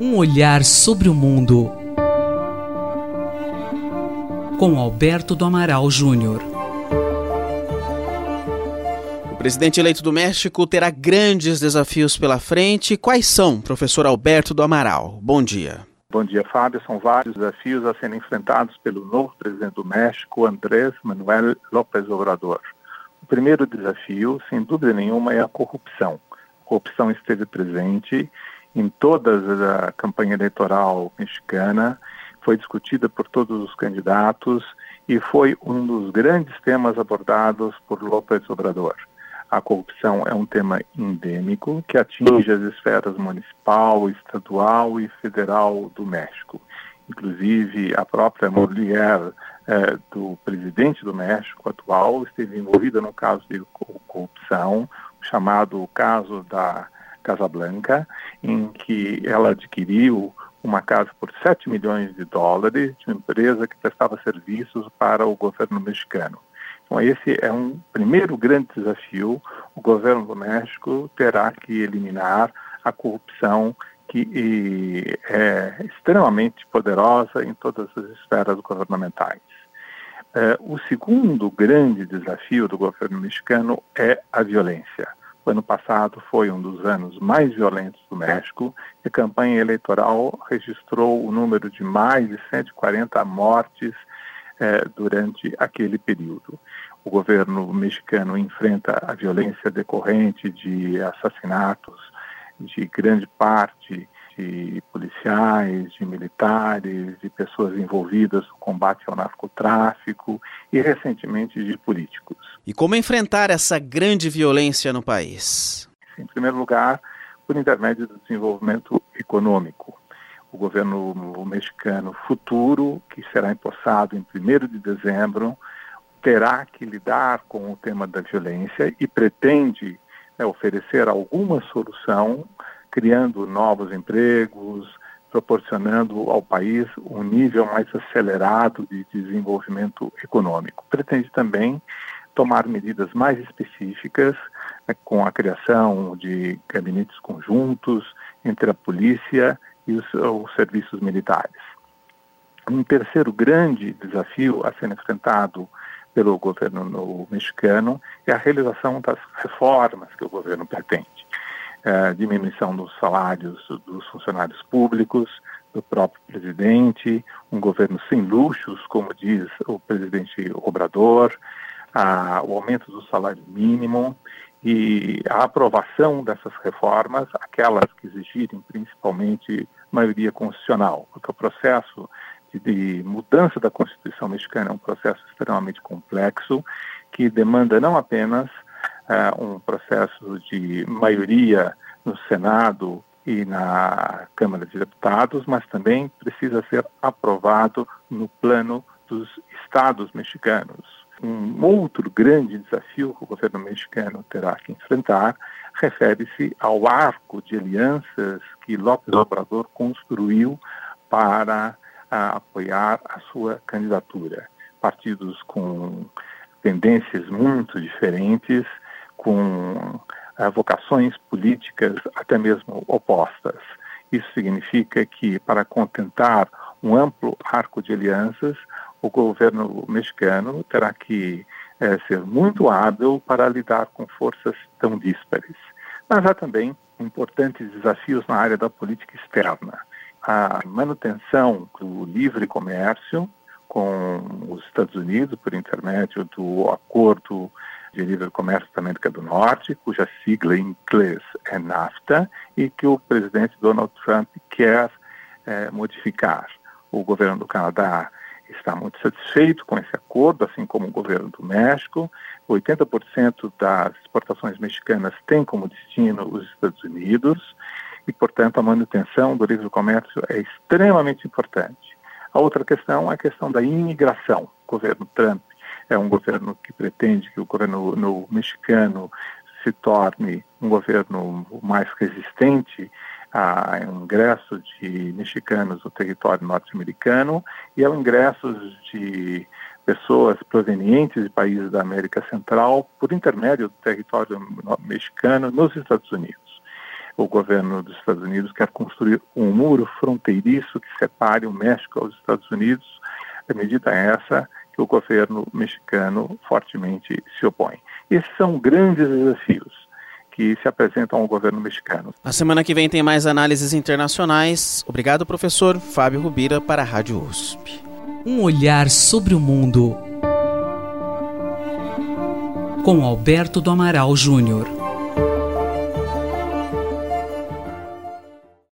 Um olhar sobre o mundo com Alberto do Amaral Júnior. O presidente eleito do México terá grandes desafios pela frente. Quais são, professor Alberto do Amaral? Bom dia. Bom dia, Fábio. São vários desafios a serem enfrentados pelo novo presidente do México, Andrés Manuel López Obrador. O primeiro desafio, sem dúvida nenhuma, é a corrupção. Corrupção esteve presente em toda a campanha eleitoral mexicana foi discutida por todos os candidatos e foi um dos grandes temas abordados por López Obrador. A corrupção é um tema endêmico que atinge as esferas municipal, estadual e federal do México. Inclusive, a própria mulher eh, do presidente do México atual esteve envolvida no caso de corrupção, chamado caso da Casa Blanca, em que ela adquiriu uma casa por 7 milhões de dólares de uma empresa que prestava serviços para o governo mexicano. Então, esse é um primeiro grande desafio. O governo do México terá que eliminar a corrupção que é extremamente poderosa em todas as esferas governamentais. É, o segundo grande desafio do governo mexicano é a violência. Ano passado foi um dos anos mais violentos do México e a campanha eleitoral registrou o número de mais de 140 mortes eh, durante aquele período. O governo mexicano enfrenta a violência decorrente de assassinatos de grande parte de policiais, de militares, de pessoas envolvidas no combate ao narcotráfico e, recentemente, de políticos. E como enfrentar essa grande violência no país? Em primeiro lugar, por intermédio do desenvolvimento econômico. O governo mexicano futuro, que será empossado em 1 de dezembro, terá que lidar com o tema da violência e pretende né, oferecer alguma solução criando novos empregos, proporcionando ao país um nível mais acelerado de desenvolvimento econômico. Pretende também tomar medidas mais específicas né, com a criação de gabinetes conjuntos entre a polícia e os, os serviços militares. Um terceiro grande desafio a ser enfrentado pelo governo mexicano é a realização das reformas que o governo pretende é, diminuição dos salários dos funcionários públicos, do próprio presidente, um governo sem luxos, como diz o presidente Obrador, o aumento do salário mínimo e a aprovação dessas reformas, aquelas que exigirem principalmente maioria constitucional, porque o processo de, de mudança da Constituição mexicana é um processo extremamente complexo que demanda não apenas uh, um processo de maioria no Senado e na Câmara de Deputados, mas também precisa ser aprovado no plano dos estados mexicanos. Um outro grande desafio que o governo mexicano terá que enfrentar refere-se ao arco de alianças que López Obrador construiu para uh, apoiar a sua candidatura. Partidos com tendências muito diferentes, com vocações políticas até mesmo opostas. Isso significa que, para contentar um amplo arco de alianças, o governo mexicano terá que eh, ser muito hábil para lidar com forças tão díspares. Mas há também importantes desafios na área da política externa. A manutenção do livre comércio com os Estados Unidos, por intermédio do acordo de livre comércio da América do Norte, cuja sigla em inglês é NAFTA, e que o presidente Donald Trump quer é, modificar. O governo do Canadá está muito satisfeito com esse acordo, assim como o governo do México. 80% das exportações mexicanas tem como destino os Estados Unidos e, portanto, a manutenção do livre comércio é extremamente importante. A outra questão é a questão da imigração. O governo Trump é um governo que pretende que o governo no, mexicano se torne um governo mais resistente a ingresso de mexicanos no território norte-americano e ao ingresso de pessoas provenientes de países da América Central por intermédio do território mexicano nos Estados Unidos. o governo dos Estados Unidos quer construir um muro fronteiriço que separe o México aos Estados Unidos. A medida é essa que o governo mexicano fortemente se opõe. Esses são grandes desafios que se apresentam ao governo mexicano. Na semana que vem tem mais análises internacionais. Obrigado, professor Fábio Rubira, para a Rádio USP. Um olhar sobre o mundo com Alberto do Amaral Júnior.